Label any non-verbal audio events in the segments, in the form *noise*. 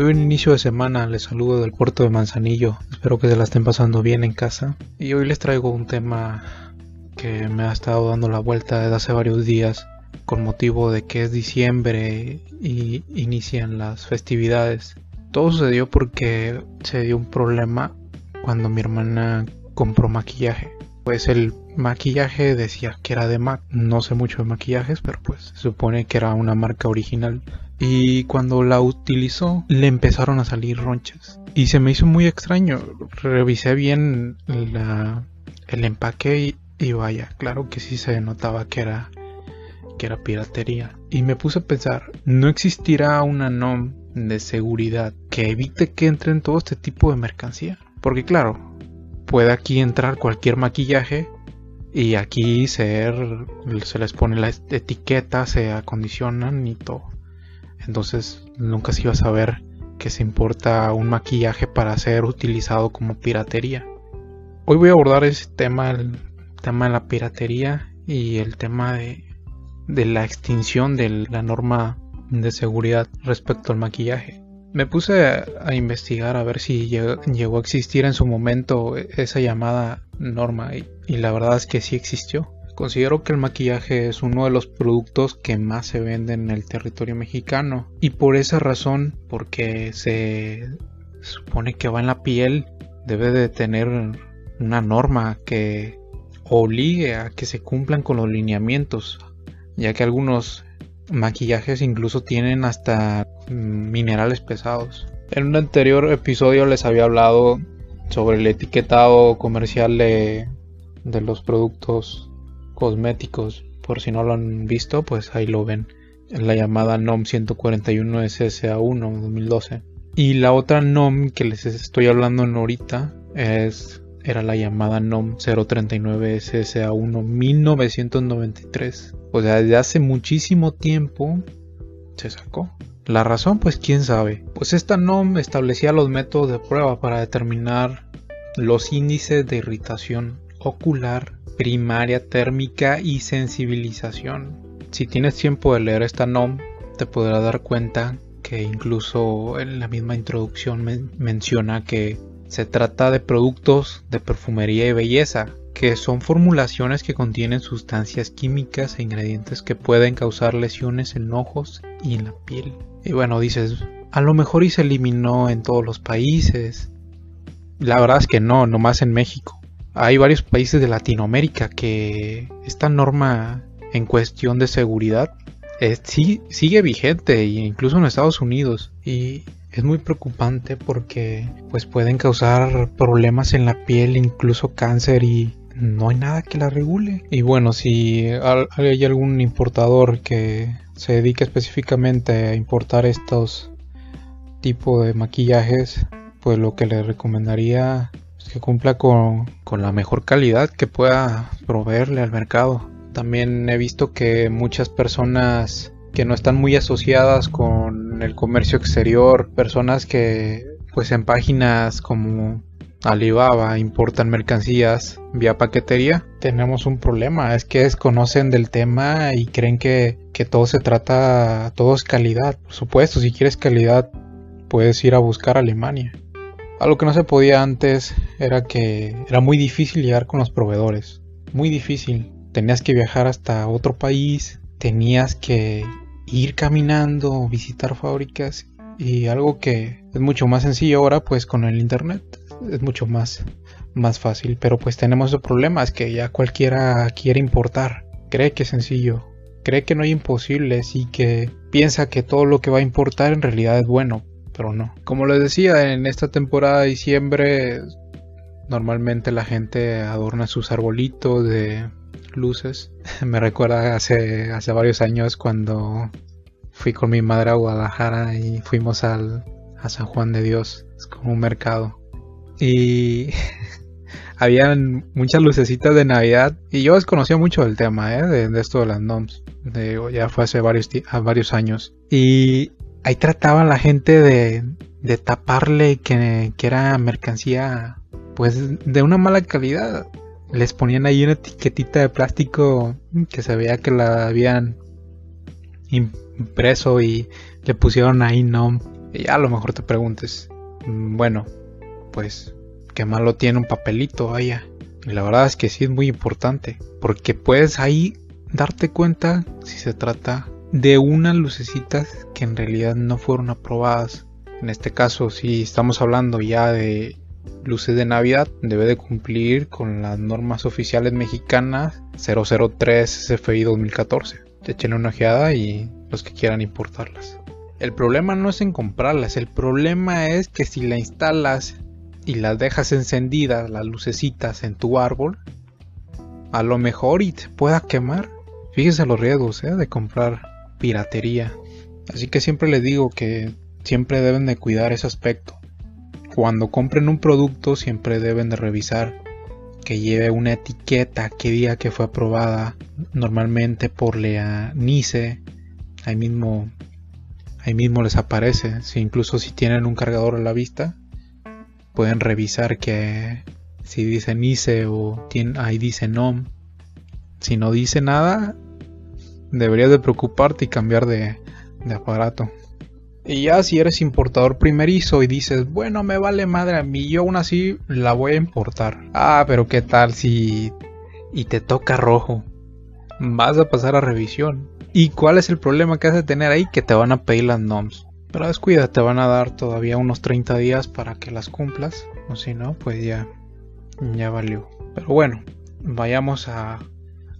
Muy buen inicio de semana, les saludo del puerto de Manzanillo, espero que se la estén pasando bien en casa y hoy les traigo un tema que me ha estado dando la vuelta desde hace varios días con motivo de que es diciembre y inician las festividades. Todo sucedió porque se dio un problema cuando mi hermana compró maquillaje. Pues el maquillaje decía que era de MAC. No sé mucho de maquillajes, pero pues se supone que era una marca original. Y cuando la utilizó, le empezaron a salir ronchas. Y se me hizo muy extraño. Revisé bien el empaque y, vaya, claro que sí se notaba que era, que era piratería. Y me puse a pensar, ¿no existirá una NOM de seguridad que evite que entren todo este tipo de mercancía? Porque claro, puede aquí entrar cualquier maquillaje y aquí se les pone la etiqueta, se acondicionan y todo. Entonces nunca se iba a saber que se importa un maquillaje para ser utilizado como piratería. Hoy voy a abordar ese tema, el tema de la piratería y el tema de, la extinción de la norma de seguridad respecto al maquillaje. Me puse a, investigar a ver si llegó, a existir en su momento esa llamada norma y, y la verdad es que sí existió. Considero que el maquillaje es uno de los productos que más se venden en el territorio mexicano y por esa razón, porque se supone que va en la piel, debe de tener una norma que obligue a que se cumplan con los lineamientos, ya que algunos maquillajes incluso tienen hasta minerales pesados. En un anterior episodio les había hablado sobre el etiquetado comercial de, los productos cosméticos. Por si no lo han visto, pues ahí lo ven. En la llamada NOM 141 SSA1 2012. Y la otra NOM que les estoy hablando ahorita es era la llamada NOM 039 SSA1 1993. O sea, desde hace muchísimo tiempo se sacó. La razón, pues quién sabe. Pues esta NOM establecía los métodos de prueba para determinar los índices de irritación ocular, primaria térmica y sensibilización. Si tienes tiempo de leer esta NOM, te podrás dar cuenta que incluso en la misma introducción menciona que se trata de productos de perfumería y belleza, que son formulaciones que contienen sustancias químicas e ingredientes que pueden causar lesiones en ojos y en la piel. Y bueno, dices, a lo mejor y se eliminó en todos los países. La verdad es que no, nomás en México. Hay varios países de Latinoamérica que esta norma en cuestión de seguridad sí, sigue vigente, incluso en Estados Unidos. Y es muy preocupante porque pues pueden causar problemas en la piel, incluso cáncer y no hay nada que la regule. Y bueno, si hay algún importador que se dedique específicamente a importar estos tipos de maquillajes, pues lo que le recomendaría es que cumpla con, con la mejor calidad que pueda proveerle al mercado. También he visto que muchas personas que no están muy asociadas con el comercio exterior, personas que pues en páginas como Alibaba importan mercancías vía paquetería, tenemos un problema, es que desconocen del tema y creen que, que todo se trata, todo es calidad. Por supuesto, si quieres calidad, puedes ir a buscar Alemania. Algo que no se podía antes era que era muy difícil llegar con los proveedores, muy difícil. Tenías que viajar hasta otro país, tenías que ir caminando, visitar fábricas y algo que es mucho más sencillo ahora pues con el internet es mucho más más fácil. Pero pues tenemos el problema es que ya cualquiera quiere importar. Cree que es sencillo. Cree que no hay imposibles y que piensa que todo lo que va a importar en realidad es bueno pero no como les decía en esta temporada de diciembre normalmente la gente adorna sus arbolitos de luces. *laughs* Me recuerda hace, hace varios años cuando fui con mi madre a Guadalajara y fuimos al, a San Juan de Dios, es como un mercado. Y *laughs* habían muchas lucecitas de Navidad y yo desconocía mucho del tema, ¿eh? de, esto de las NOMS. De, ya fue hace varios, varios años. Y ahí trataba la gente de, taparle que, que era mercancía pues de una mala calidad les ponían ahí una etiquetita de plástico que se veía que la habían impreso y le pusieron ahí no Y a lo mejor te preguntes, mm, bueno, pues, ¿qué malo tiene un papelito, vaya? Y la verdad es que sí es muy importante, porque puedes ahí darte cuenta si se trata de unas lucecitas que en realidad no fueron aprobadas. En este caso, si estamos hablando ya de luces de Navidad, debe de cumplir con las normas oficiales mexicanas 003 SFI 2014. Echen una ojeada y los que quieran importarlas. El problema no es en comprarlas, el problema es que si la instalas y las dejas encendidas, las lucecitas en tu árbol, a lo mejor y te pueda quemar. Fíjese los riesgos ¿eh? de comprar piratería. Así que siempre les digo que siempre deben de cuidar ese aspecto. Cuando compren un producto siempre deben de revisar que lleve una etiqueta que diga que fue aprobada normalmente por la NICE. Ahí mismo ahí mismo les aparece. Si incluso si tienen un cargador a la vista, pueden revisar que si dice NICE o ahí dice NOM. Si no dice nada, deberías de preocuparte y cambiar de, de aparato. Y ya si eres importador primerizo y dices, bueno, me vale madre a mí, yo aún así la voy a importar. Ah, pero qué tal si... y te toca rojo. Vas a pasar a revisión. ¿Y cuál es el problema que has de tener ahí? Que te van a pedir las NOMS. Pero descuida, te van a dar todavía unos 30 días para que las cumplas. O si no, pues ya, ya valió. Pero bueno, vayamos a,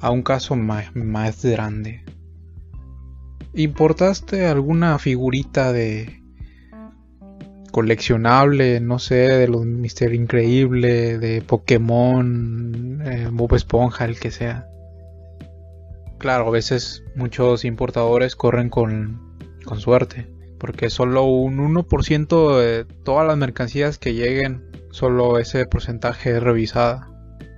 a un caso más, más grande. ¿Importaste alguna figurita de coleccionable, no sé, de los Mister Increíble, de Pokémon, eh, Bob Esponja, el que sea? Claro, a veces muchos importadores corren con, con suerte, porque solo un 1% de todas las mercancías que lleguen, solo ese porcentaje es revisada.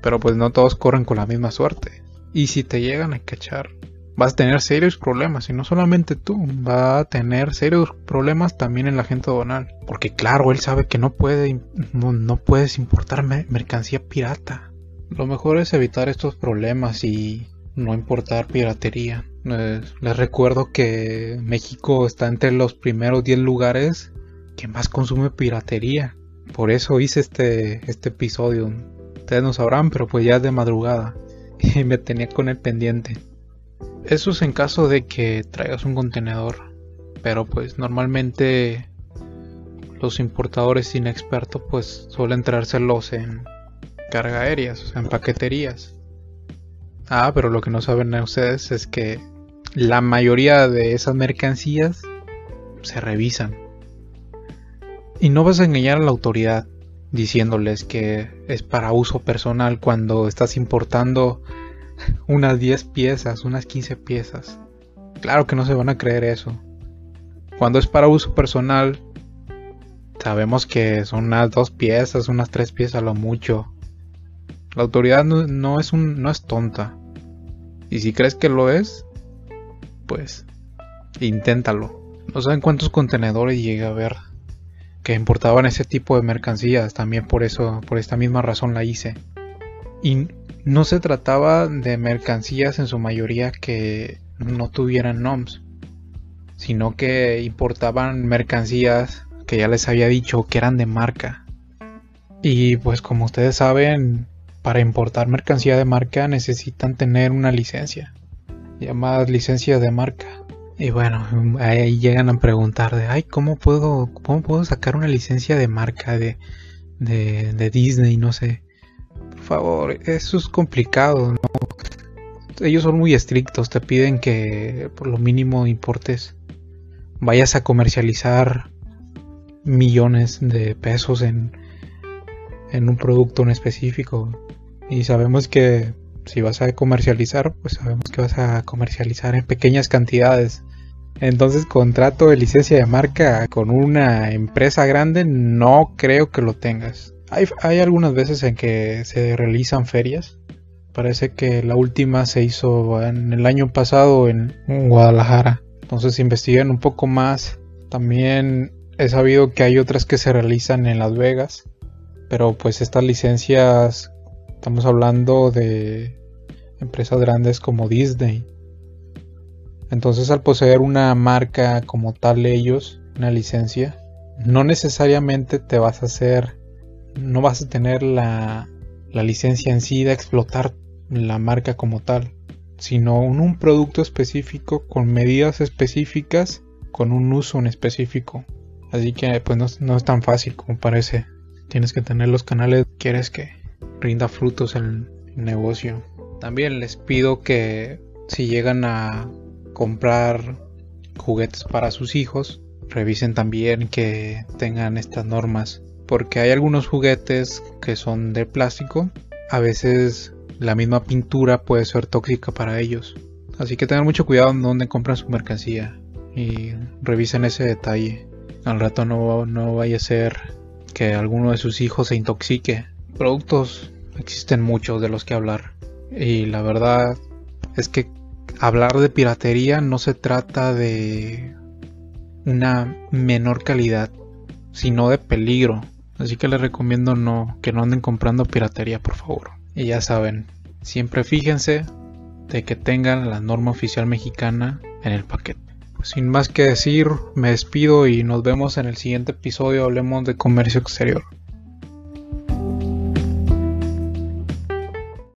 Pero pues no todos corren con la misma suerte. Y si te llegan a cachar, vas a tener serios problemas. Y no solamente tú, va a tener serios problemas también en la gente donal. Porque claro, él sabe que no, puede, no, puedes importar mercancía pirata. Lo mejor es evitar estos problemas y no importar piratería. les recuerdo que México está entre los primeros 10 lugares que más consume piratería. Por eso hice este, este episodio. Ustedes no sabrán, pero pues ya es de madrugada. *laughs* Y me tenía con el pendiente. Eso es en caso de que traigas un contenedor. Pero pues normalmente los importadores inexpertos pues suelen traérselos en carga aéreas, o sea, en paqueterías. Ah, pero lo que no saben ustedes es que la mayoría de esas mercancías se revisan. Y no vas a engañar a la autoridad diciéndoles que es para uso personal cuando estás importando unas 10 piezas, unas 15 piezas. Claro que no se van a creer eso. Cuando es para uso personal, sabemos que son unas 2 piezas, unas 3 piezas a lo mucho. La autoridad no, es, un, no es tonta. Y si crees que lo es, pues inténtalo. No saben cuántos contenedores llegué a ver que importaban ese tipo de mercancías. También por eso, por esta misma razón la hice. Y no se trataba de mercancías en su mayoría que no tuvieran NOMS, sino que importaban mercancías que ya les había dicho que eran de marca. Y pues como ustedes saben, para importar mercancía de marca necesitan tener una licencia, llamada licencia de marca. Y bueno, ahí llegan a preguntar de, ay, ¿cómo puedo, cómo puedo sacar una licencia de marca de, de, Disney? No sé. Por favor, eso es complicado, ¿no? Ellos son muy estrictos, te piden que por lo mínimo importes, vayas a comercializar millones de pesos en, en un producto en específico. Y sabemos que si vas a comercializar, pues sabemos que vas a comercializar en pequeñas cantidades. Entonces, contrato de licencia de marca con una empresa grande, no creo que lo tengas. Hay, hay algunas veces en que se realizan ferias. Parece que la última se hizo en el año pasado en Guadalajara. Entonces investiguen un poco más. También he sabido que hay otras que se realizan en Las Vegas. Pero pues estas licencias Estamos hablando de empresas grandes como Disney. Entonces al poseer una marca como tal ellos, una licencia, no necesariamente te vas a hacer, no vas a tener la, la licencia en sí de explotar la marca como tal, sino un, un producto específico con medidas específicas, con un uso en específico. Así que pues no es tan fácil como parece. Tienes que tener los canales, quieres que rinda frutos el negocio. También les pido que si llegan a comprar juguetes para sus hijos, revisen también que tengan estas normas. Porque hay algunos juguetes que son de plástico. A veces la misma pintura puede ser tóxica para ellos. Así que tengan mucho cuidado en dónde compran su mercancía. Y revisen ese detalle. Al rato no, no vaya a ser que alguno de sus hijos se intoxique. Productos existen muchos de los que hablar. Y la verdad es que hablar de piratería no se trata de una menor calidad, sino de peligro. Así que les recomiendo no que no anden comprando piratería, por favor. Y ya saben, siempre fíjense de que tengan la norma oficial mexicana en el paquete. Pues sin más que decir, me despido y nos vemos en el siguiente episodio. Hablemos de comercio exterior.